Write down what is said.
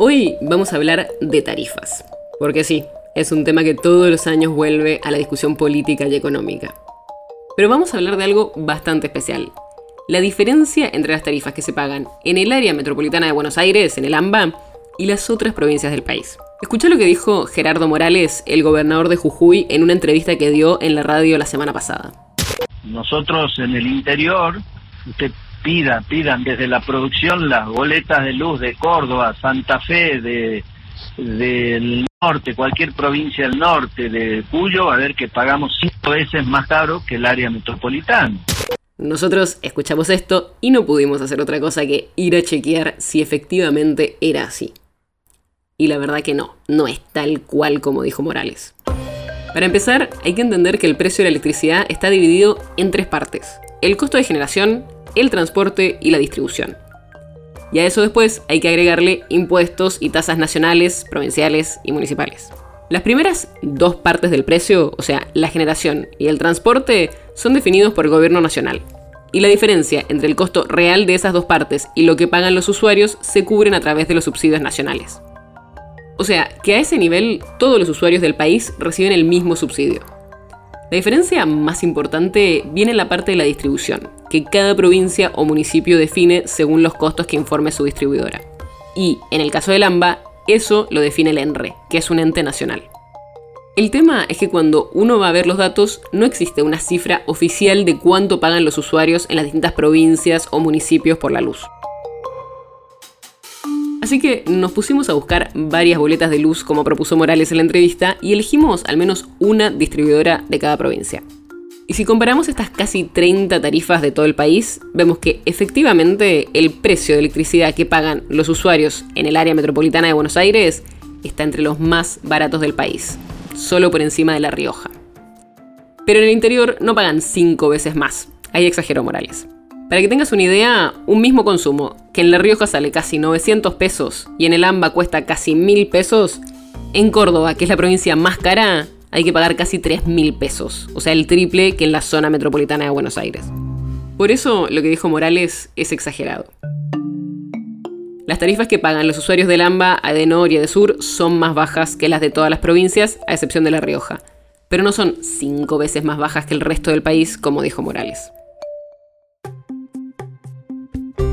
Hoy vamos a hablar de tarifas, porque sí, es un tema que todos los años vuelve a la discusión política y económica. Pero vamos a hablar de algo bastante especial, la diferencia entre las tarifas que se pagan en el área metropolitana de Buenos Aires, en el AMBA, y las otras provincias del país. Escuchá lo que dijo Gerardo Morales, el gobernador de Jujuy, en una entrevista que dio en la radio la semana pasada. Nosotros en el interior, usted pida, pidan desde la producción las boletas de luz de Córdoba, Santa Fe, de del norte, cualquier provincia del norte, de Cuyo, a ver que pagamos cinco veces más caro que el área metropolitana. Nosotros escuchamos esto y no pudimos hacer otra cosa que ir a chequear si efectivamente era así. Y la verdad que no, no es tal cual como dijo Morales. Para empezar, hay que entender que el precio de la electricidad está dividido en tres partes. El costo de generación, el transporte y la distribución. Y a eso después hay que agregarle impuestos y tasas nacionales, provinciales y municipales. Las primeras dos partes del precio, o sea, la generación y el transporte, son definidos por el gobierno nacional. Y la diferencia entre el costo real de esas dos partes y lo que pagan los usuarios se cubren a través de los subsidios nacionales. O sea, que a ese nivel todos los usuarios del país reciben el mismo subsidio. La diferencia más importante viene en la parte de la distribución, que cada provincia o municipio define según los costos que informe su distribuidora. Y, en el caso del AMBA, eso lo define el ENRE, que es un ente nacional. El tema es que cuando uno va a ver los datos, no existe una cifra oficial de cuánto pagan los usuarios en las distintas provincias o municipios por la luz. Así que nos pusimos a buscar varias boletas de luz como propuso Morales en la entrevista y elegimos al menos una distribuidora de cada provincia. Y si comparamos estas casi 30 tarifas de todo el país, vemos que efectivamente el precio de electricidad que pagan los usuarios en el área metropolitana de Buenos Aires está entre los más baratos del país, solo por encima de La Rioja. Pero en el interior no pagan 5 veces más, ahí exageró Morales. Para que tengas una idea, un mismo consumo, que en La Rioja sale casi 900 pesos y en el AMBA cuesta casi 1000 pesos, en Córdoba, que es la provincia más cara, hay que pagar casi 3000 pesos, o sea, el triple que en la zona metropolitana de Buenos Aires. Por eso lo que dijo Morales es exagerado. Las tarifas que pagan los usuarios del AMBA, Adenor y Sur son más bajas que las de todas las provincias, a excepción de La Rioja, pero no son 5 veces más bajas que el resto del país, como dijo Morales.